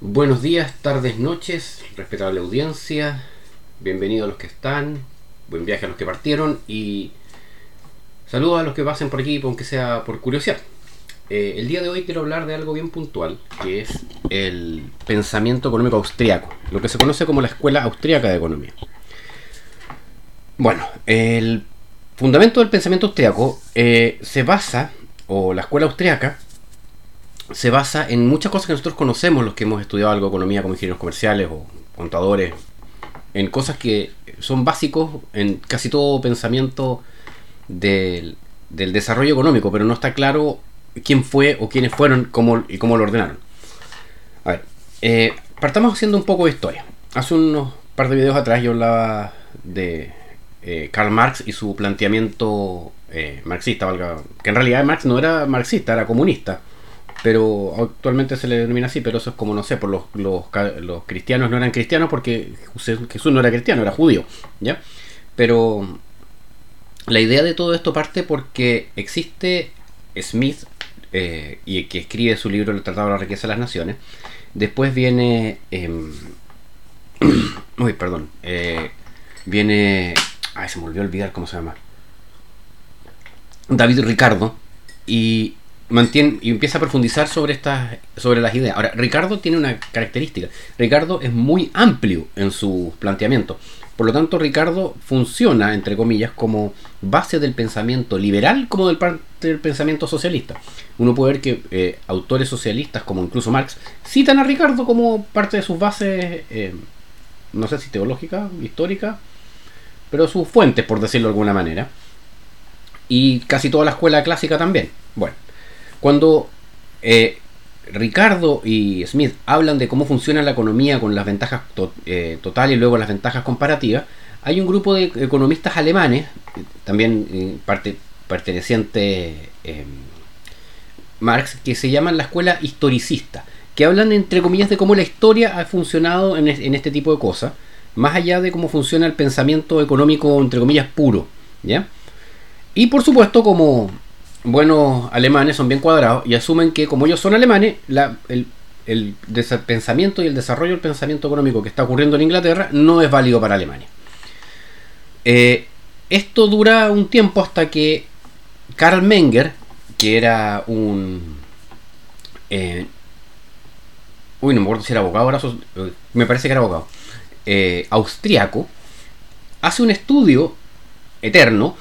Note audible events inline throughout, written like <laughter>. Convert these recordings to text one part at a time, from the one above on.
Buenos días, tardes, noches, respetable audiencia, bienvenidos a los que están, buen viaje a los que partieron y saludos a los que pasen por aquí, aunque sea por curiosidad. Eh, el día de hoy quiero hablar de algo bien puntual, que es el pensamiento económico austriaco, lo que se conoce como la Escuela Austriaca de Economía. Bueno, el fundamento del pensamiento austriaco eh, se basa, o la escuela austriaca, se basa en muchas cosas que nosotros conocemos, los que hemos estudiado algo de economía como ingenieros comerciales o contadores, en cosas que son básicos en casi todo pensamiento del, desarrollo económico, pero no está claro quién fue o quiénes fueron cómo, y cómo lo ordenaron. A ver, eh, partamos haciendo un poco de historia. Hace unos par de videos atrás yo hablaba de eh, Karl Marx y su planteamiento eh, marxista, valga, que en realidad Marx no era marxista, era comunista pero actualmente se le denomina así, pero eso es como, no sé, por los, los, cristianos no eran cristianos porque Jesús no era cristiano, era judío, ¿ya? Pero la idea de todo esto parte porque existe Smith, eh, y que escribe su libro El Tratado de la Riqueza de las Naciones, después viene... Em, <clears throat> uy, perdón, eh, viene... Ay, se me olvidó olvidar cómo se llama. David Ricardo, y mantiene y empieza a profundizar sobre estas sobre las ideas. Ahora, Ricardo tiene una característica. Ricardo es muy amplio en su planteamiento. Por lo tanto, Ricardo funciona, entre comillas, como base del pensamiento liberal como del, del pensamiento socialista. Uno puede ver que eh, autores socialistas, como incluso Marx, citan a Ricardo como parte de sus bases, eh, no sé si teológica, histórica, pero sus fuentes, por decirlo de alguna manera. Y casi toda la escuela clásica también. Bueno, cuando eh, Ricardo y Smith hablan de cómo funciona la economía con las ventajas eh, totales y luego las ventajas comparativas, hay un grupo de economistas alemanes, también eh, parte, perteneciente Marx, que se llaman la escuela historicista, que hablan entre comillas de cómo la historia ha funcionado en, en este tipo de cosas, más allá de cómo funciona el pensamiento económico entre comillas puro, ¿ya? Y por supuesto como buenos alemanes son bien cuadrados y asumen que como ellos son alemanes, el, pensamiento y el desarrollo del pensamiento económico que está ocurriendo en Inglaterra no es válido para Alemania. Eh, esto dura un tiempo hasta que Karl Menger, que era un... Eh, uy, no me acuerdo si era abogado, ahora me parece que era abogado. Eh, austriaco, hace un estudio eterno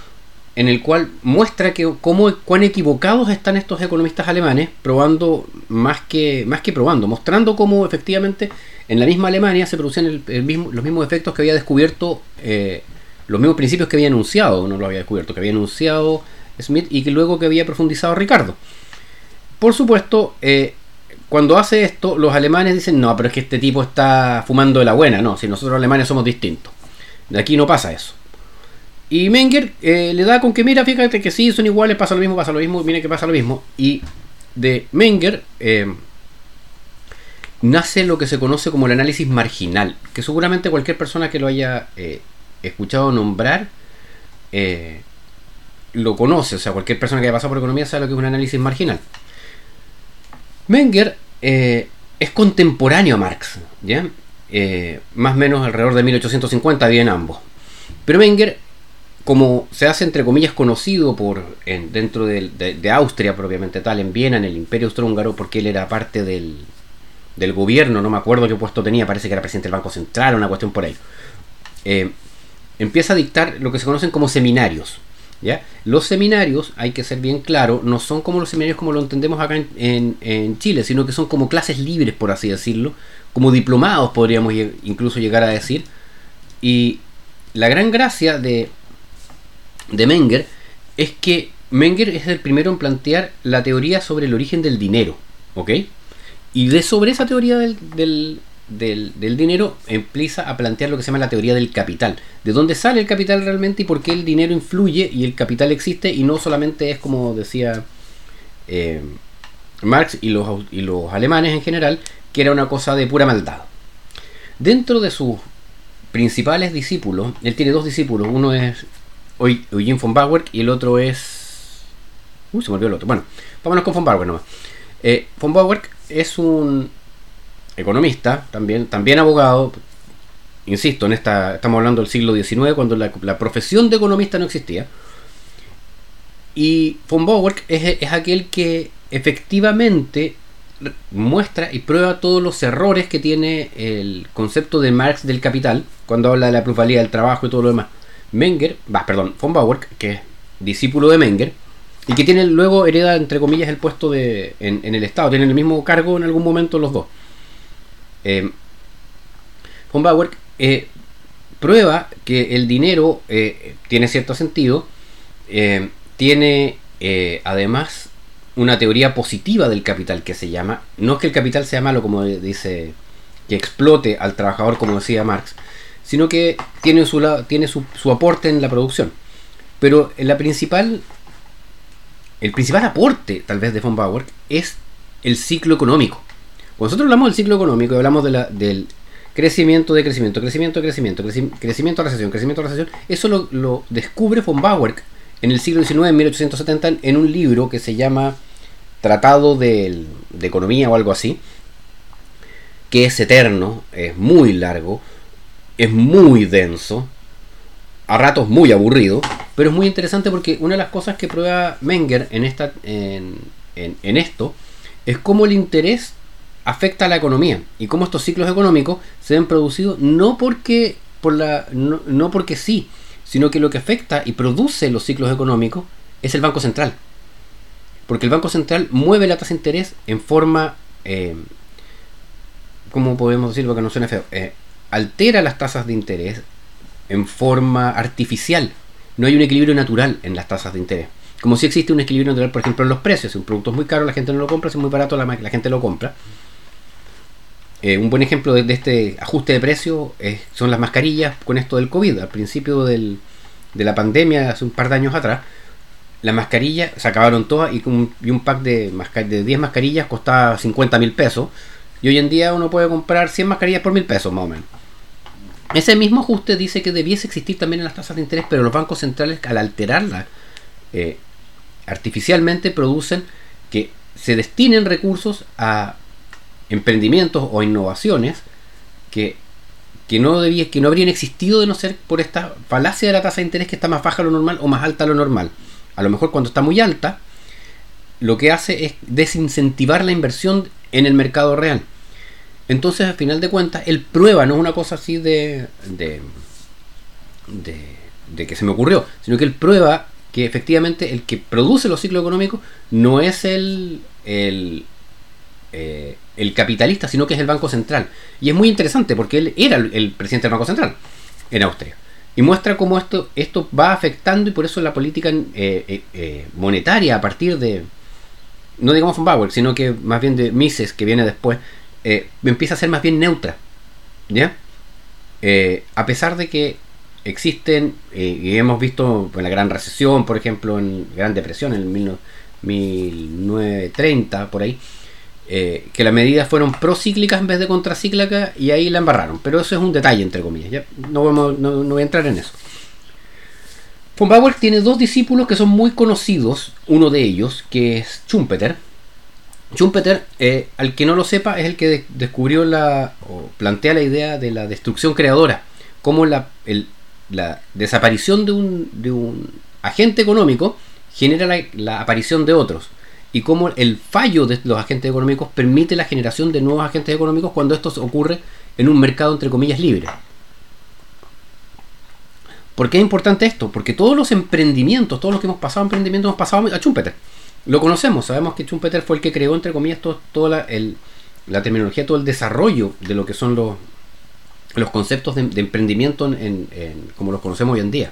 en el cual muestra que cómo, cuán equivocados están estos economistas alemanes, probando más que, más que probando, mostrando cómo efectivamente en la misma Alemania se producían los mismos efectos que había descubierto, eh, los mismos principios que había enunciado, no lo había descubierto, que había enunciado Smith y que luego que había profundizado Ricardo. Por supuesto, eh, cuando hace esto, los alemanes dicen, no, pero es que este tipo está fumando de la buena, no, si nosotros alemanes somos distintos. De aquí no pasa eso. Y Menger eh, le da con que, mira, fíjate que sí, son iguales, pasa lo mismo, pasa lo mismo, mira que pasa lo mismo. Y de Menger eh, nace lo que se conoce como el análisis marginal, que seguramente cualquier persona que lo haya eh, escuchado nombrar lo conoce, o sea, cualquier persona que haya pasado por economía sabe lo que es un análisis marginal. Menger es contemporáneo a Marx, ¿ya? más o menos alrededor de 1850 bien ambos. Pero Menger como se hace entre comillas conocido por dentro de, Austria propiamente tal, en Viena, en el Imperio Austrohúngaro, porque él era parte del, gobierno, no me acuerdo qué puesto tenía, parece que era presidente del Banco Central, una cuestión por ahí. Eh, empieza a dictar lo que se conocen como seminarios. Los seminarios, hay que ser bien claro, no son como los seminarios como lo entendemos acá en, en Chile, sino que son como clases libres, por así decirlo, como diplomados podríamos incluso llegar a decir. Y la gran gracia de, de Menger es que Menger es el primero en plantear la teoría sobre el origen del dinero, ¿ok? Y de sobre esa teoría del, dinero empieza a plantear lo que se llama la teoría del capital. De dónde sale el capital realmente y por qué el dinero influye y el capital existe y no solamente es como decía eh, Marx y los, y los alemanes en general, que era una cosa de pura maldad. Dentro de sus principales discípulos, él tiene dos discípulos, uno es Eugene von Bauer y el otro es Uy, se me olvidó el otro. Bueno, vámonos con von Bauer nomás. Eh, von Bauer es un economista, también, también abogado. Insisto, en esta, estamos hablando del siglo XIX, cuando la, profesión de economista no existía. Y von Bauer es, aquel que efectivamente muestra y prueba todos los errores que tiene el concepto de Marx del capital, cuando habla de la plusvalía del trabajo y todo lo demás. Menger, va, perdón, von Bauer, que es discípulo de Menger, y que tiene luego hereda, entre comillas, el puesto de, en, el Estado, tienen el mismo cargo en algún momento los dos. Eh, von Bauer eh, prueba que el dinero eh, tiene cierto sentido, tiene además una teoría positiva del capital que se llama, no es que el capital sea malo como dice, que explote al trabajador como decía Marx, sino que tiene su, tiene su, aporte en la producción. Pero la principal, el principal aporte tal vez de von Bauer es el ciclo económico. Cuando nosotros hablamos del ciclo económico y hablamos de la, del crecimiento de crecimiento, crecimiento crecimiento, crecimiento recesión, crecimiento recesión, eso lo, descubre von Bauer en el siglo XIX, en 1870, en un libro que se llama tratado de, economía o algo así, que es eterno, es muy largo, es muy denso, a ratos muy aburrido, pero es muy interesante porque una de las cosas que prueba Menger en, esta, en, esto es cómo el interés afecta a la economía y cómo estos ciclos económicos se ven producidos no porque, por la, no, porque sí, sino que lo que afecta y produce los ciclos económicos es el Banco Central. Porque el Banco Central mueve la tasa de interés en forma, eh, ¿cómo podemos decirlo que no suene feo? Eh, altera las tasas de interés en forma artificial. No hay un equilibrio natural en las tasas de interés. Como si existe un equilibrio natural, por ejemplo, en los precios. Si un producto es muy caro, la gente no lo compra. Si es muy barato, la, gente lo compra. Eh, un buen ejemplo de, este ajuste de precio son las mascarillas con esto del COVID. Al principio de la pandemia, hace un par de años atrás, la mascarilla se acabaron todas y un, un pack de, de 10 mascarillas costaba 50 mil pesos. Y hoy en día uno puede comprar 100 mascarillas por mil pesos más o menos. Ese mismo ajuste dice que debiese existir también en las tasas de interés, pero los bancos centrales al alterarlas eh, artificialmente producen que se destinen recursos a emprendimientos o innovaciones que, que, no debía, que no habrían existido de no ser por esta falacia de la tasa de interés que está más baja de lo normal o más alta de lo normal a lo mejor cuando está muy alta, lo que hace es desincentivar la inversión en el mercado real. Entonces, al final de cuentas, él prueba, no es una cosa así de, de, de, que se me ocurrió, sino que él prueba que efectivamente el que produce los ciclos económicos no es el, el, eh, el capitalista, sino que es el Banco Central. Y es muy interesante porque él era el presidente del Banco Central en Austria. Y muestra cómo esto, esto va afectando y por eso la política eh, eh, eh, monetaria a partir de, no digamos von Bauer, sino que más bien de Mises, que viene después, empieza a ser más bien neutra. ¿Ya? a pesar de que existen, y hemos visto en la Gran Recesión, por ejemplo, en Gran Depresión, en el 1930, por ahí, eh, que las medidas fueron procíclicas en vez de contracíclicas y ahí la embarraron. Pero eso es un detalle, entre comillas. ¿ya? No, vamos, no, voy a entrar en eso. Von Bauer tiene dos discípulos que son muy conocidos. Uno de ellos, que es Schumpeter. Schumpeter, eh, al que no lo sepa, es el que descubrió la, o plantea la idea de la destrucción creadora. Como la, desaparición de un, de un agente económico genera la aparición de otros y cómo el fallo de los agentes económicos permite la generación de nuevos agentes económicos cuando esto ocurre en un mercado entre comillas libre. ¿Por qué es importante esto? Porque todos los emprendimientos, todos los que hemos pasado emprendimientos, hemos pasado a Schumpeter. Lo conocemos, sabemos que Schumpeter fue el que creó, entre comillas, toda la, la, terminología, todo el desarrollo de lo que son los, los conceptos de, emprendimiento como los conocemos hoy en día.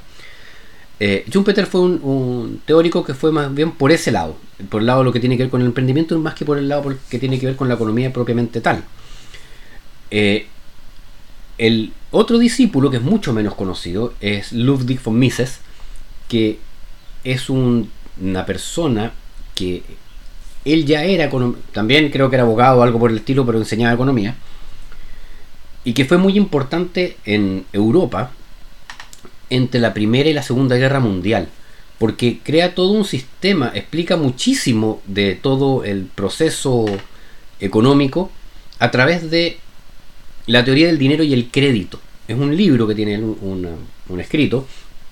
Eh, Schumpeter fue un, teórico que fue más bien por ese lado, por el lado de lo que tiene que ver con el emprendimiento, más que por el lado que tiene que ver con la economía propiamente tal. Eh, el otro discípulo, que es mucho menos conocido, es Ludwig von Mises, que es una persona que él ya era, también creo que era abogado o algo por el estilo, pero enseñaba economía, y que fue muy importante en Europa entre la Primera y la Segunda Guerra Mundial, porque crea todo un sistema, explica muchísimo de todo el proceso económico a través de la teoría del dinero y el crédito. Es un libro que tiene un, escrito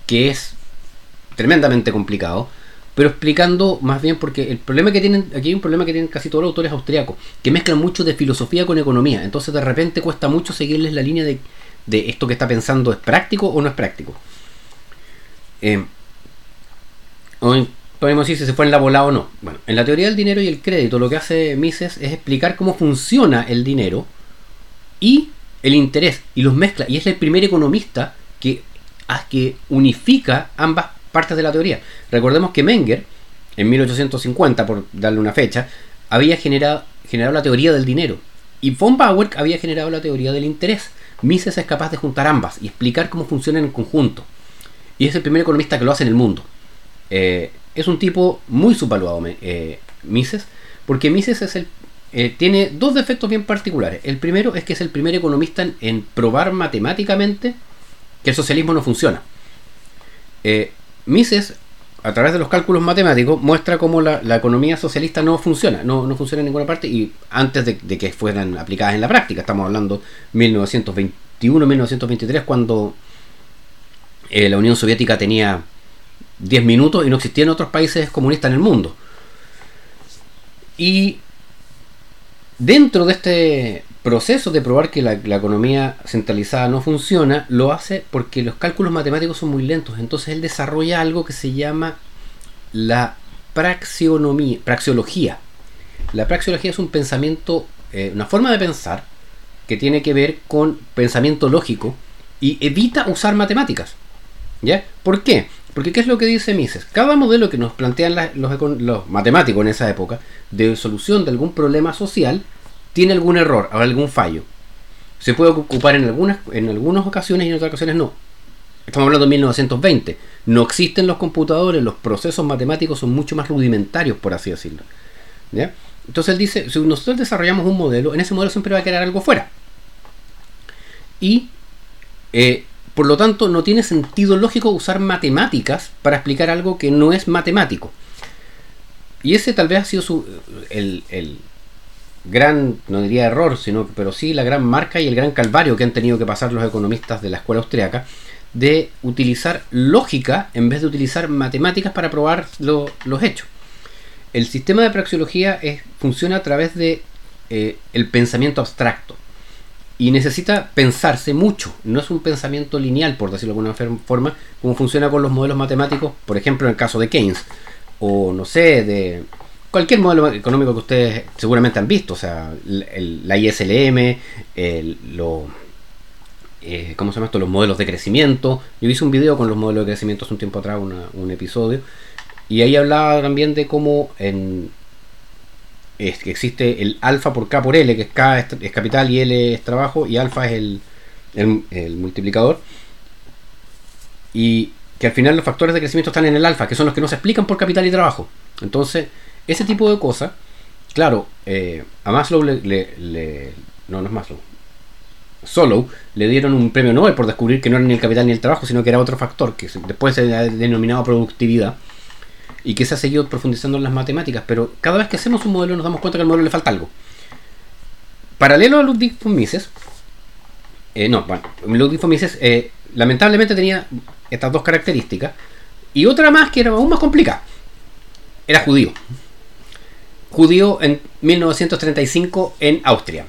que es tremendamente complicado, pero explicando más bien porque el problema que tienen, aquí hay un problema que tienen casi todos los autores austriacos, que mezclan mucho de filosofía con economía, entonces de repente cuesta mucho seguirles la línea de, de esto que está pensando es práctico o no es práctico. Eh, podemos decir si se fue en la bola o no. Bueno, en la teoría del dinero y el crédito lo que hace Mises es explicar cómo funciona el dinero y el interés y los mezcla. Y es el primer economista que, que unifica ambas partes de la teoría. Recordemos que Menger, en 1850, por darle una fecha, había generado, generado la teoría del dinero. Y von Bauer había generado la teoría del interés. Mises es capaz de juntar ambas y explicar cómo funcionan en conjunto. Y es el primer economista que lo hace en el mundo. Eh, es un tipo muy subvaluado, eh, Mises, porque Mises es el, eh, tiene dos defectos bien particulares. El primero es que es el primer economista en, probar matemáticamente que el socialismo no funciona. Mises, a través de los cálculos matemáticos, muestra cómo la, economía socialista no funciona, no, funciona en ninguna parte y antes de, que fueran aplicadas en la práctica, estamos hablando 1921-1923, cuando la Unión Soviética tenía 10 minutos y no existían otros países comunistas en el mundo. Y dentro de este proceso de probar que la, economía centralizada no funciona, lo hace porque los cálculos matemáticos son muy lentos. Entonces él desarrolla algo que se llama la praxionomía, praxiología. La praxiología es un pensamiento, eh, una forma de pensar que tiene que ver con pensamiento lógico y evita usar matemáticas. ¿Ya? ¿Por qué? Porque ¿qué es lo que dice Mises? Cada modelo que nos plantean los, matemáticos en esa época de solución de algún problema social tiene algún error algún fallo. Se puede ocupar en algunas, en algunas ocasiones y en otras ocasiones no. Estamos hablando de 1920. No existen los computadores, los procesos matemáticos son mucho más rudimentarios, por así decirlo. Entonces él dice, si nosotros desarrollamos un modelo, en ese modelo siempre va a quedar algo fuera. Y eh, por lo tanto, no tiene sentido lógico usar matemáticas para explicar algo que no es matemático. Y ese tal vez ha sido su, el, gran, no diría error, sino, pero sí la gran marca y el gran calvario que han tenido que pasar los economistas de la escuela austriaca de utilizar lógica en vez de utilizar matemáticas para probar los hechos. El sistema de praxeología funciona a través de eh, el pensamiento abstracto y necesita pensarse mucho. No es un pensamiento lineal, por decirlo de alguna forma, como funciona con los modelos matemáticos, por ejemplo, en el caso de Keynes, o no sé, de cualquier modelo económico que ustedes seguramente han visto, o sea, la ISLM, el, lo, eh, ¿cómo se llama esto? Los modelos de crecimiento. Yo hice un video con los modelos de crecimiento hace un tiempo atrás, un episodio, y ahí hablaba también de cómo en es existe el alfa por K por L, que es K es, capital y L es trabajo, y alfa es el, el, multiplicador. Y que al final los factores de crecimiento están en el alfa, que son los que no se explican por capital y trabajo. Entonces, ese tipo de cosas, claro, eh, a Maslow le, No, no es Maslow. Solo le dieron un premio Nobel por descubrir que no era ni el capital ni el trabajo, sino que era otro factor, que después se ha denominado productividad y que se ha seguido profundizando en las matemáticas, pero cada vez que hacemos un modelo nos damos cuenta que al modelo le falta algo. Paralelo a Ludwig von Mises, eh, no, bueno, Ludwig von Mises eh, lamentablemente tenía estas dos características y otra más que era aún más complicada. Era judío. Judío en 1935 en Austria.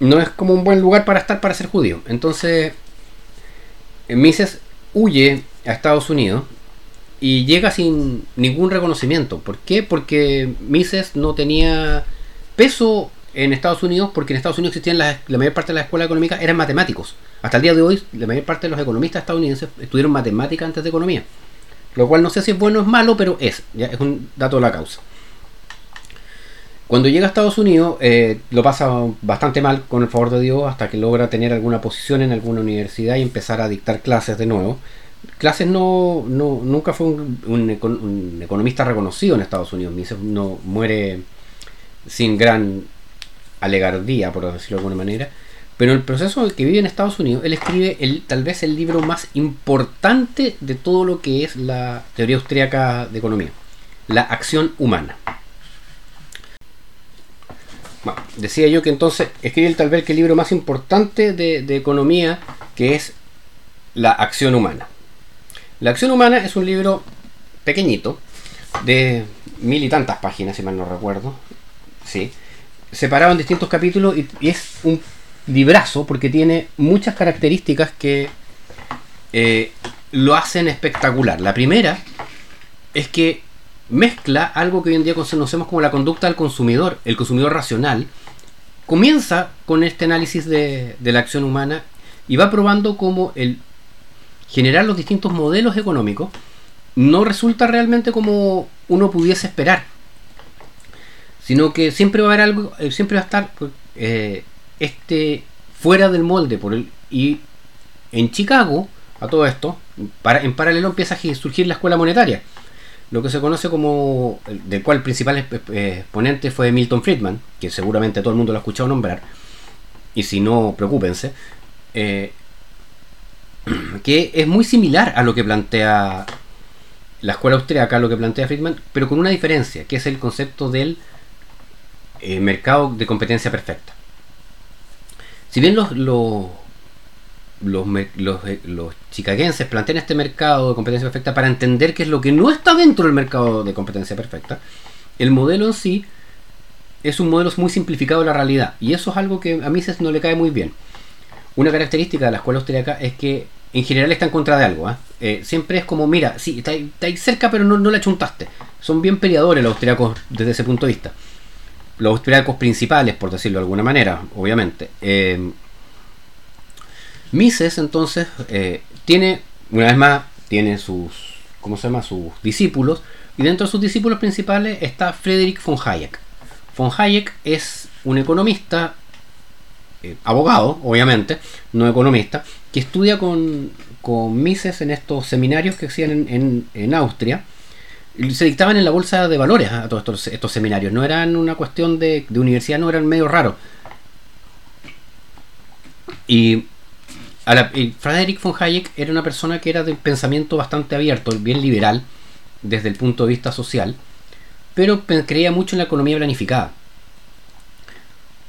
No es como un buen lugar para estar para ser judío. Entonces, Mises huye a Estados Unidos y llega sin ningún reconocimiento. ¿Por qué? Porque Mises no tenía peso en Estados Unidos, porque en Estados Unidos existían la, mayor parte de la escuela económica eran matemáticos. Hasta el día de hoy, la mayor parte de los economistas estadounidenses estudiaron matemática antes de economía. Lo cual no sé si es bueno o es malo, pero es, ya es un dato de la causa. Cuando llega a Estados Unidos, eh, lo pasa bastante mal, con el favor de Dios, hasta que logra tener alguna posición en alguna universidad y empezar a dictar clases de nuevo clases no, no nunca fue un, economista reconocido en Estados Unidos. No muere sin gran alegardía, por decirlo de alguna manera. Pero en el proceso que vive en Estados Unidos, él escribe tal vez el libro más importante de todo lo que es la teoría austríaca de economía, La acción humana. Bueno, decía yo que entonces escribe tal vez el libro más importante de, economía, que es La acción humana. La acción humana es un libro pequeñito, de mil y tantas páginas, si mal no recuerdo. Sí. Separado en distintos capítulos y, es un librazo porque tiene muchas características que eh, lo hacen espectacular. La primera es que mezcla algo que hoy en día conocemos como la conducta del consumidor, el consumidor racional. Comienza con este análisis de, de la acción humana y va probando cómo el generar los distintos modelos económicos no resulta realmente como uno pudiese esperar. Sino que siempre va a haber algo, eh, siempre va a estar eh, este fuera del molde. Por el, y en Chicago, a todo esto, para, en paralelo empieza a surgir la escuela monetaria. Lo que se conoce como, del cual el principal exponente fue Milton Friedman, que seguramente todo el mundo lo ha escuchado nombrar, y si no, preocúpense, eh, <clears throat> que es muy similar a lo que plantea la escuela austríaca lo que plantea Friedman, pero con una diferencia, que es el concepto del eh, mercado de competencia perfecta. Si bien los, los, eh, los, chicaguenses plantean este mercado de competencia perfecta para entender qué es lo que no está dentro del mercado de competencia perfecta, el modelo en sí es un modelo muy simplificado de la realidad, y eso es algo que a mí no le cae muy bien. Una característica de la escuela austríaca es que en general está en contra de algo. ¿ah? ¿eh? siempre es como, mira, sí, está, ahí cerca, pero no, no la chuntaste. Son bien peleadores los austriacos desde ese punto de vista. Los austriacos principales, por decirlo de alguna manera, obviamente. Eh, Mises, entonces, eh, tiene, una vez más, tiene sus, ¿cómo se llama? Sus discípulos. Y dentro de sus discípulos principales está Friedrich von Hayek. Von Hayek es un economista, eh, abogado, obviamente, no economista, que estudia con, Mises en estos seminarios que hacían en, Austria. Se dictaban en la bolsa de valores a todos estos, seminarios. No eran una cuestión de, universidad, no eran medio raros. Y, Frederick von Hayek era una persona que era de pensamiento bastante abierto, bien liberal, desde el punto de vista social, pero creía mucho en la economía planificada.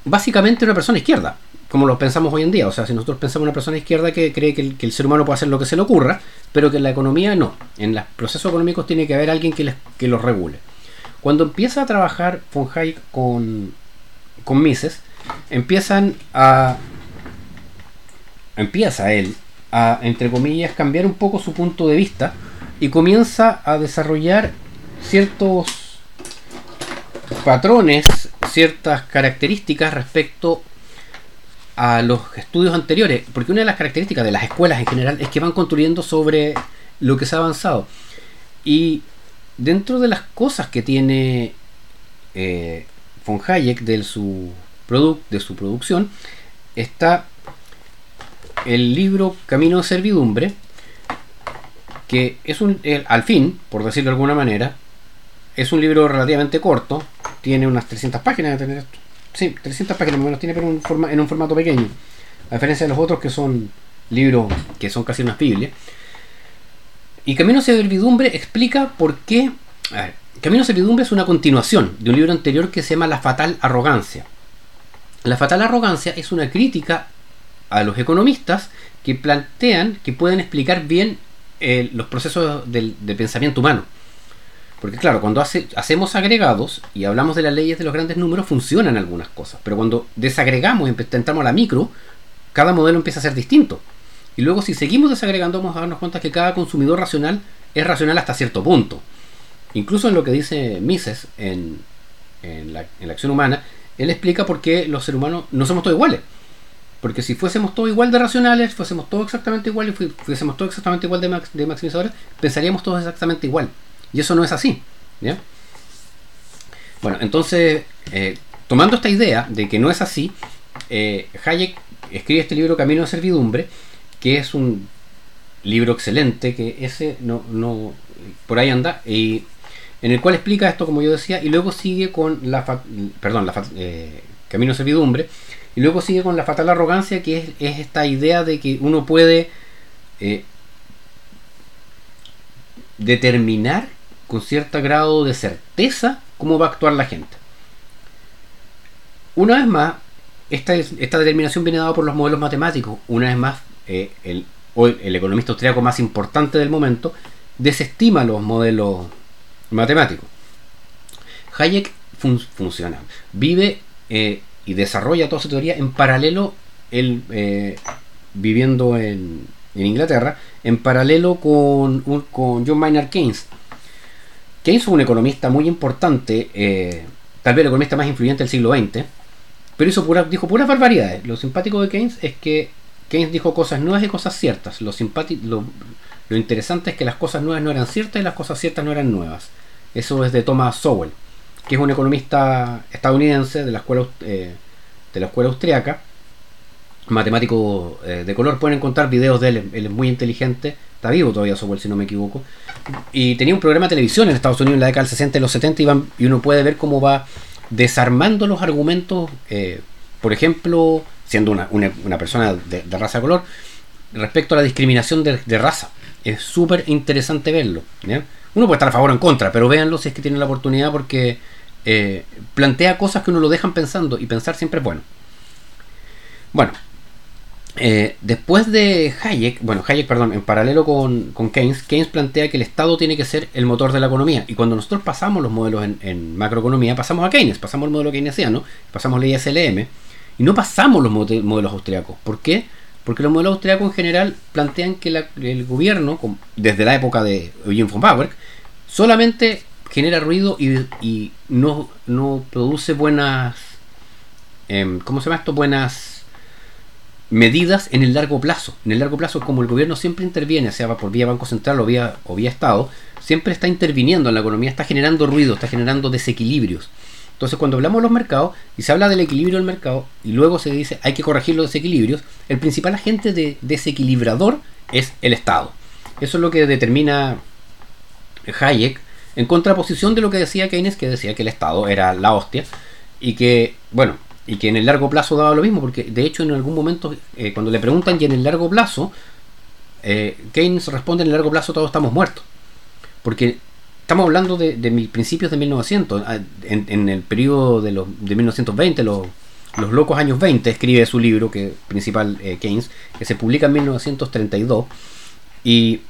Básicamente una persona izquierda, como lo pensamos hoy en día. O sea, si nosotros pensamos en una persona izquierda que cree que el, ser humano puede hacer lo que se le ocurra, pero que en la economía no. En los procesos económicos tiene que haber alguien que, les, los regule. Cuando empieza a trabajar von Hayek con, con Mises, empiezan a. Empieza él a, entre comillas, cambiar un poco su punto de vista y comienza a desarrollar ciertos patrones, ciertas características respecto a los estudios anteriores, porque una de las características de las escuelas en general es que van construyendo sobre lo que se ha avanzado. Y dentro de las cosas que tiene eh, von Hayek de su, de su producción, está el libro Camino de Servidumbre, que es un, al fin, por decirlo de alguna manera, es un libro relativamente corto, tiene unas 300 páginas, de Sí, 300 páginas menos tiene, pero en un formato pequeño. A diferencia de los otros que son libros que son casi unas Biblias. Y Camino hacia Servidumbre explica por qué. A ver, Camino hacia Servidumbre es una continuación de un libro anterior que se llama La Fatal Arrogancia. La Fatal Arrogancia es una crítica a los economistas que plantean que pueden explicar bien eh, los procesos del, de pensamiento humano. Porque claro, cuando hacemos agregados y hablamos de las leyes de los grandes números, funcionan algunas cosas. Pero cuando desagregamos y intentamos la micro, cada modelo empieza a ser distinto. Y luego si seguimos desagregando vamos a darnos cuenta que cada consumidor racional es racional hasta cierto punto. Incluso en lo que dice Mises en, la, acción humana, él explica por qué los seres humanos no somos todos iguales. Porque si fuésemos todos igual de racionales, fuésemos todos exactamente igual y fuésemos todos exactamente igual de, de maximizadores, pensaríamos todos exactamente igual. Y eso no es así. Bueno, entonces, eh, tomando esta idea de que no es así, eh, Hayek escribe este libro Camino de Servidumbre, que es un libro excelente, que ese no, no por ahí anda, y en el cual explica esto, como yo decía, y luego sigue con la, perdón, la, eh, Camino de Servidumbre, Y luego sigue con la fatal arrogancia, que es, esta idea de que uno puede eh, determinar con cierto grado de certeza cómo va a actuar la gente. Una vez más, esta, determinación viene dada por los modelos matemáticos. Una vez más, eh, el, el economista austriaco más importante del momento desestima los modelos matemáticos. Hayek funciona, vive eh, y desarrolla toda su teoría en paralelo, él eh, viviendo en, Inglaterra, en paralelo con, con John Maynard Keynes. Keynes fue un economista muy importante, eh, tal vez el economista más influyente del siglo XX, pero hizo pura, dijo puras barbaridades. Lo simpático de Keynes es que Keynes dijo cosas nuevas y cosas ciertas. Lo, lo, lo interesante es que las cosas nuevas no eran ciertas y las cosas ciertas no eran nuevas. Eso es de Thomas Sowell que es un economista estadounidense de la escuela, eh, de la escuela austriaca, matemático eh, de color. Pueden encontrar videos de él, él es muy inteligente, está vivo todavía Sowell si no me equivoco. Y tenía un programa de televisión en Estados Unidos en la década del 60 y los 70 y, uno puede ver cómo va desarmando los argumentos, eh, por ejemplo, siendo una, persona de, raza de color, respecto a la discriminación de, raza. Es súper interesante verlo. Uno puede estar a favor o en contra, pero véanlo si es que tienen la oportunidad porque eh, plantea cosas que uno lo dejan pensando y pensar siempre es bueno. Bueno, eh, después de Hayek, bueno, Hayek, perdón, en paralelo con, Keynes, Keynes plantea que el Estado tiene que ser el motor de la economía. Y cuando nosotros pasamos los modelos en, macroeconomía, pasamos a Keynes, pasamos al modelo keynesiano, pasamos la ISLM, y no pasamos los modelos austriacos. ¿Por qué? Porque los modelos austriacos en general plantean que el gobierno, desde la época de Eugene von Bauer, solamente genera ruido y, no, no, produce buenas, eh, ¿cómo se llama esto? Buenas medidas en el largo plazo. En el largo plazo, como el gobierno siempre interviene, sea por vía Banco Central o vía, o vía Estado, siempre está interviniendo en la economía, está generando ruido, está generando desequilibrios. Entonces, cuando hablamos de los mercados y se habla del equilibrio del mercado y luego se dice hay que corregir los desequilibrios, el principal agente de desequilibrador es el Estado. Eso es lo que determina Hayek en contraposición de lo que decía Keynes, que decía que el Estado era la hostia y que, bueno, y que en el largo plazo daba lo mismo, porque de hecho en algún momento, eh, cuando le preguntan y en el largo plazo, eh, Keynes responde en el largo plazo todos estamos muertos. Porque estamos hablando de, principios de 1900, ah, en, el periodo de, los, de 1920, los, los locos años 20, escribe su libro que principal eh, Keynes, que se publica en 1932, y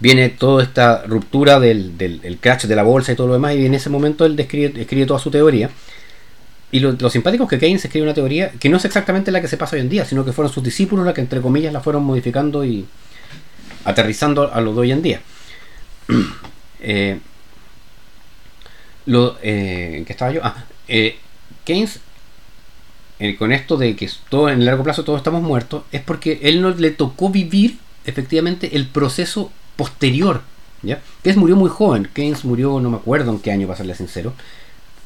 viene toda esta ruptura del, del crash de la bolsa y todo lo demás, y en ese momento él describe, escribe toda su teoría. Y lo, simpático es que Keynes escribe una teoría que no es exactamente la que se pasa hoy en día, sino que fueron sus discípulos los que, entre comillas, la fueron modificando y aterrizando a lo de hoy en día. <clears throat> eh, eh, ¿En qué estaba yo? Ah, eh, Keynes, con esto de que todo, en largo plazo todos estamos muertos, es porque él no le tocó vivir efectivamente el proceso posterior. ¿ya? Keynes murió muy joven. Keynes murió, no me acuerdo en qué año, para serle sincero.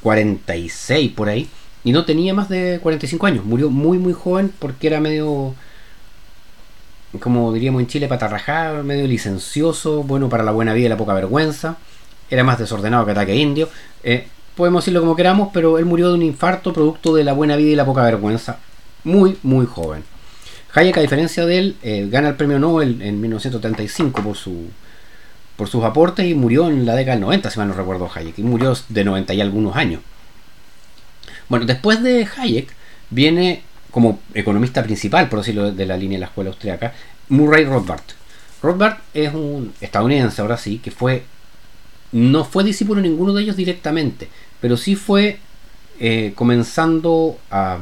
46 por ahí. Y no tenía más de 45 años. Murió muy, muy joven porque era medio. Como diríamos en Chile, patarrajado, medio licencioso, bueno para la buena vida y la poca vergüenza. Era más desordenado que ataque indio. Eh, podemos decirlo como queramos, pero él murió de un infarto producto de la buena vida y la poca vergüenza. Muy, muy joven. Hayek, a diferencia de él, eh, gana el premio Nobel en 1935 por, su, por sus aportes y murió en la década del 90, si mal no recuerdo Hayek, y murió de 90 y algunos años. Bueno, después de Hayek viene como economista principal, por decirlo de la línea de la escuela austriaca, Murray Rothbard. Rothbard es un estadounidense, ahora sí, que fue no fue discípulo de ninguno de ellos directamente, pero sí fue eh, comenzando a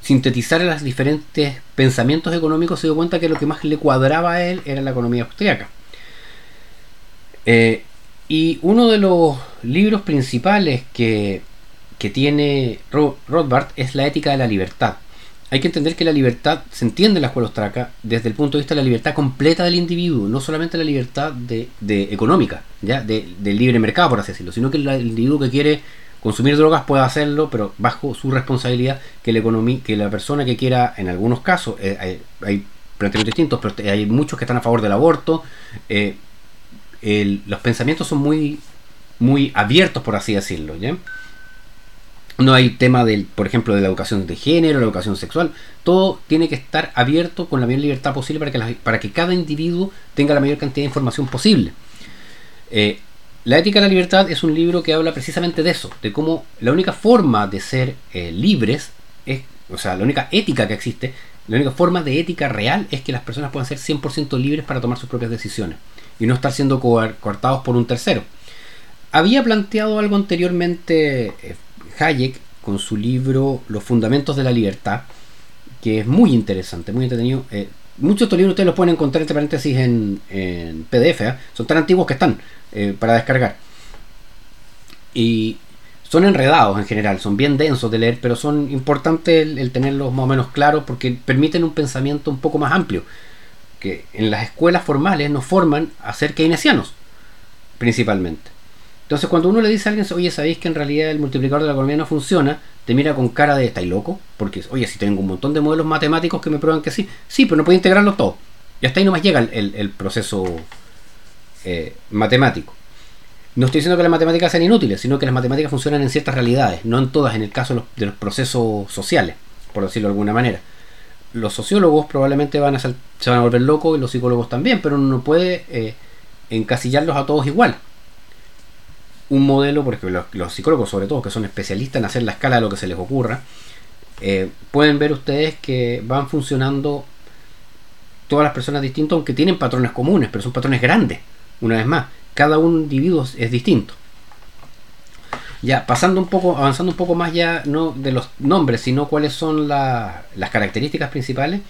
sintetizar los diferentes pensamientos económicos, se dio cuenta que lo que más le cuadraba a él era la economía austriaca. Eh, y uno de los libros principales que, tiene Rothbard es La ética de la libertad. Hay que entender que la libertad se entiende en la escuela austriaca desde el punto de vista de la libertad completa del individuo, no solamente la libertad de, económica, ¿ya? del libre mercado, por así decirlo, sino que el individuo que quiere consumir drogas puede hacerlo, pero bajo su responsabilidad que la economía, que la persona que quiera, en algunos casos, eh, hay, planteamientos distintos, pero hay muchos que están a favor del aborto. Eh, los pensamientos son muy, muy abiertos, por así decirlo. No hay tema del, por ejemplo, de la educación de género, la educación sexual. Todo tiene que estar abierto con la mayor libertad posible para que, para que cada individuo tenga la mayor cantidad de información posible. Eh, la ética de la libertad es un libro que habla precisamente de eso, de cómo la única forma de ser eh, libres es, o sea, la única ética que existe, la única forma de ética real es que las personas puedan ser 100% libres para tomar sus propias decisiones y no estar siendo coartados por un tercero. Había planteado algo anteriormente eh, Hayek con su libro Los Fundamentos de la Libertad, que es muy interesante, muy entretenido. Eh, muchos de estos libros ustedes los pueden encontrar entre paréntesis en, PDF, ¿eh? son tan antiguos que están para descargar. Y son enredados en general, son bien densos de leer, pero son importantes el tenerlos más o menos claros porque permiten un pensamiento un poco más amplio que en las escuelas formales nos forman a ser keynesianos, principalmente. Entonces, cuando uno le dice a alguien, oye, ¿sabéis que en realidad el multiplicador de la economía no funciona? Te mira con cara de, ¿estáis loco? Porque, oye, si tengo un montón de modelos matemáticos que me prueban que sí, sí, pero no puedo integrarlos todos. Y hasta ahí nomás llega el, proceso eh, matemático. No estoy diciendo que las matemáticas sean inútiles, sino que las matemáticas funcionan en ciertas realidades, no en todas, en el caso de los procesos sociales, por decirlo de alguna manera los sociólogos probablemente van a se van a volver locos y los psicólogos también, pero uno no puede eh, encasillarlos a todos igual. Un modelo, porque los, psicólogos sobre todo, que son especialistas en hacer la escala de lo que se les ocurra, eh, pueden ver ustedes que van funcionando todas las personas distintas, aunque tienen patrones comunes, pero son patrones grandes. Una vez más, cada un individuo es distinto. Ya, pasando un poco, avanzando un poco más ya, no de los nombres, sino cuáles son las características principales.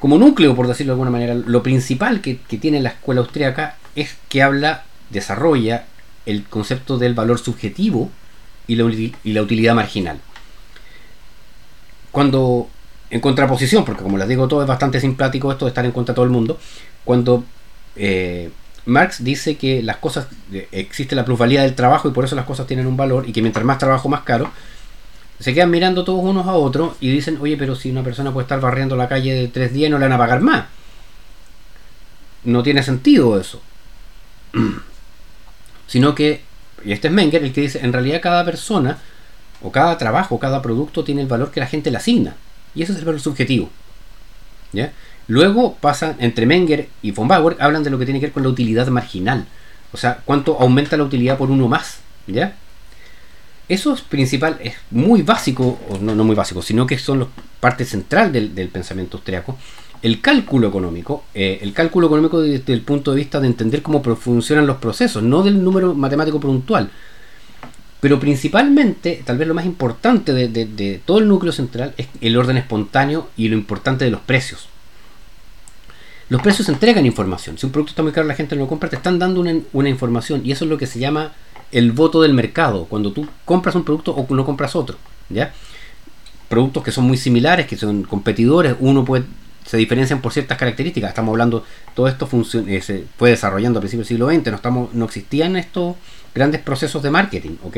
Como núcleo, por decirlo de alguna manera, lo principal que, tiene la escuela austríaca es que habla, desarrolla el concepto del valor subjetivo y la, utilidad marginal. Cuando, en contraposición, porque como les digo todo es bastante simpático esto de estar en contra de todo el mundo, cuando eh, Marx dice que las cosas, eh, existe la plusvalía del trabajo y por eso las cosas tienen un valor y que mientras más trabajo más caro, se quedan mirando todos unos a otros y dicen, oye, pero si una persona puede estar barriendo la calle de tres días no le van a pagar más. No tiene sentido eso. Sino que, y este es Menger el que dice, en realidad cada persona o cada trabajo, cada producto tiene el valor que la gente le asigna. Y ese es el valor subjetivo. ¿Ya? Luego pasan entre Menger y von Bauer, hablan de lo que tiene que ver con la utilidad marginal. O sea, cuánto aumenta la utilidad por uno más. ¿Ya? Eso es principal, es muy básico, o no, no muy básico, sino que son parte central del, pensamiento austriaco. El cálculo económico, eh, el cálculo económico desde el punto de vista de entender cómo funcionan los procesos, no del número matemático puntual. Pero principalmente, tal vez lo más importante de todo el núcleo central es el orden espontáneo y lo importante de los precios. Los precios entregan información. Si un producto está muy caro, la gente no lo compra, te están dando una, información. Y eso es lo que se llama el voto del mercado. Cuando tú compras un producto o no compras otro. ¿ya? Productos que son muy similares, que son competidores, uno puede se diferencian por ciertas características. Estamos hablando, todo esto eh, se fue desarrollando a principios del siglo XX, no, estamos, no existían estos grandes procesos de marketing, ¿ok?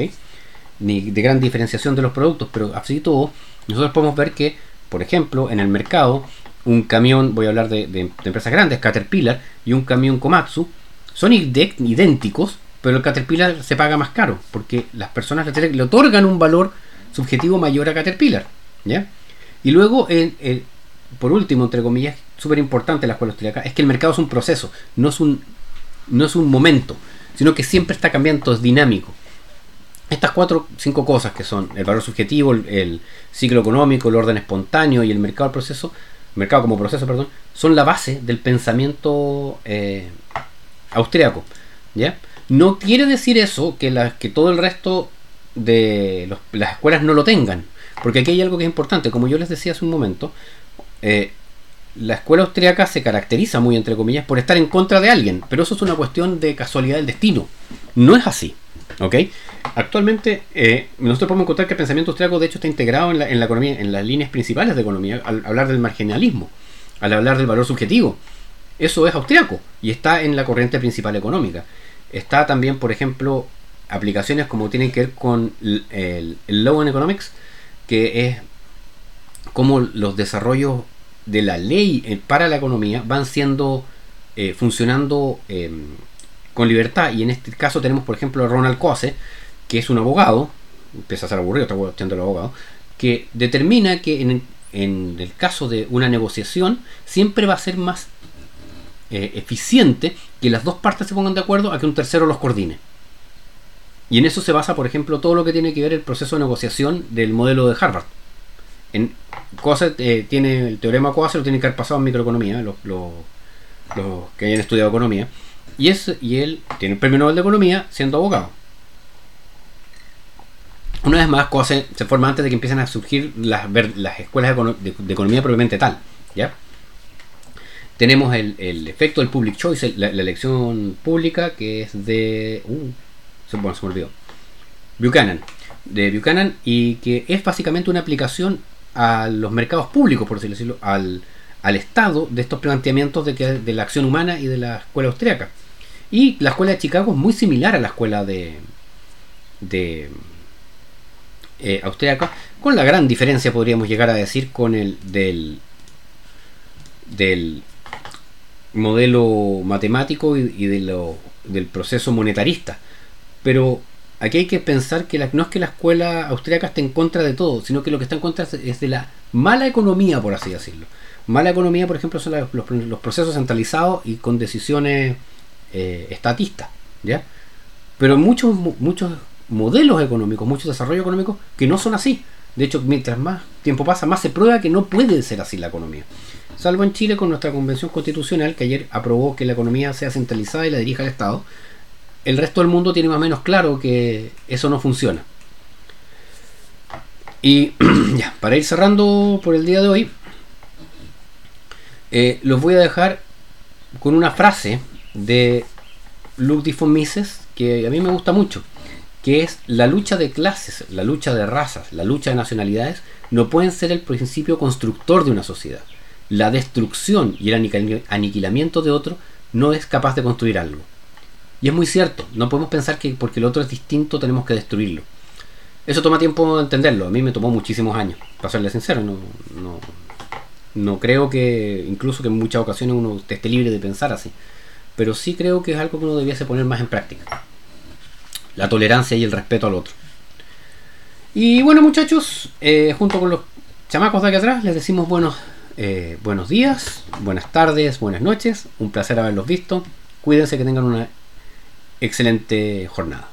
Ni de gran diferenciación de los productos, pero así todo, nosotros podemos ver que, por ejemplo, en el mercado un camión, voy a hablar de, empresas grandes, Caterpillar y un camión Komatsu, son idénticos, pero el Caterpillar se paga más caro, porque las personas le, otorgan un valor subjetivo mayor a Caterpillar. ¿ya? Y luego, por último, entre comillas, súper importante la escuela austríaca, es que el mercado es un proceso, no es un, no es un momento, sino que siempre está cambiando, es dinámico. Estas cuatro, cinco cosas que son el valor subjetivo, el, ciclo económico, el orden espontáneo y el mercado proceso, mercado como proceso, perdón, son la base del pensamiento eh, austriaco. ¿ya? No quiere decir eso que, que todo el resto de las escuelas no lo tengan, porque aquí hay algo que es importante, como yo les decía hace un momento, eh, la escuela austriaca se caracteriza muy entre comillas por estar en contra de alguien, pero eso es una cuestión de casualidad del destino. No es así. ¿Ok? Actualmente, eh, nosotros podemos encontrar que el pensamiento austriaco de hecho está integrado en la, economía, en las líneas principales de economía, al hablar del marginalismo, al hablar del valor subjetivo. Eso es austriaco y está en la corriente principal económica. Está también, por ejemplo, aplicaciones como tienen que ver con el, el, Law in Economics, que es cómo los desarrollos de la ley eh, para la economía van siendo eh, funcionando em, con libertad. Y en este caso tenemos, por ejemplo, a Ronald Coase, que es un abogado, empieza a ser aburrido esta cuestión del abogado, que determina que en, el caso de una negociación siempre va a ser más eh, eficiente que las dos partes se pongan de acuerdo a que un tercero los coordine. Y en eso se basa, por ejemplo, todo lo que tiene que ver el proceso de negociación del modelo de Harvard. En eh, tiene el teorema Coase lo tiene que haber pasado en microeconomía, los, los, que hayan estudiado economía. Y, es, y él tiene el premio Nobel de Economía siendo abogado. Una vez más, Coase se forma antes de que empiecen a surgir las, las escuelas de, economía propiamente tal. ¿ya? Tenemos el, el efecto del public choice, la, elección pública, que es de. Uh, bueno, se me olvidó. Buchanan. De Buchanan, y que es básicamente una aplicación a los mercados públicos, por decirlo al, al Estado de estos planteamientos de, que, de la acción humana y de la escuela austríaca. Y la escuela de Chicago es muy similar a la escuela de, de eh, austríaca, con la gran diferencia, podríamos llegar a decir, con el del, del modelo matemático y, y de lo, del proceso monetarista. Pero aquí hay que pensar que la, no es que la escuela austríaca esté en contra de todo, sino que lo que está en contra es de la mala economía, por así decirlo. Mala economía, por ejemplo, son los, procesos centralizados y con decisiones eh, estatistas, ¿ya? Pero muchos, muchos modelos económicos, muchos desarrollos económicos que no son así. De hecho, mientras más tiempo pasa, más se prueba que no puede ser así la economía. Salvo en Chile con nuestra convención constitucional, que ayer aprobó que la economía sea centralizada y la dirija el Estado. El resto del mundo tiene más o menos claro que eso no funciona. Y <clears throat> ya, para ir cerrando por el día de hoy, eh, los voy a dejar con una frase de Ludwig von Mises que a mí me gusta mucho, que es la lucha de clases, la lucha de razas, la lucha de nacionalidades no pueden ser el principio constructor de una sociedad. La destrucción y el aniquilamiento de otro no es capaz de construir algo. Y es muy cierto, no podemos pensar que porque el otro es distinto tenemos que destruirlo. Eso toma tiempo entenderlo, a mí me tomó muchísimos años, para serle sincero, no, no, no creo que, incluso que en muchas ocasiones uno esté libre de pensar así. Pero sí creo que es algo que uno debiese poner más en práctica. La tolerancia y el respeto al otro. Y bueno muchachos, eh, junto con los chamacos de aquí atrás, les decimos buenos, eh, buenos días, buenas tardes, buenas noches. Un placer haberlos visto. Cuídense que tengan una excelente jornada.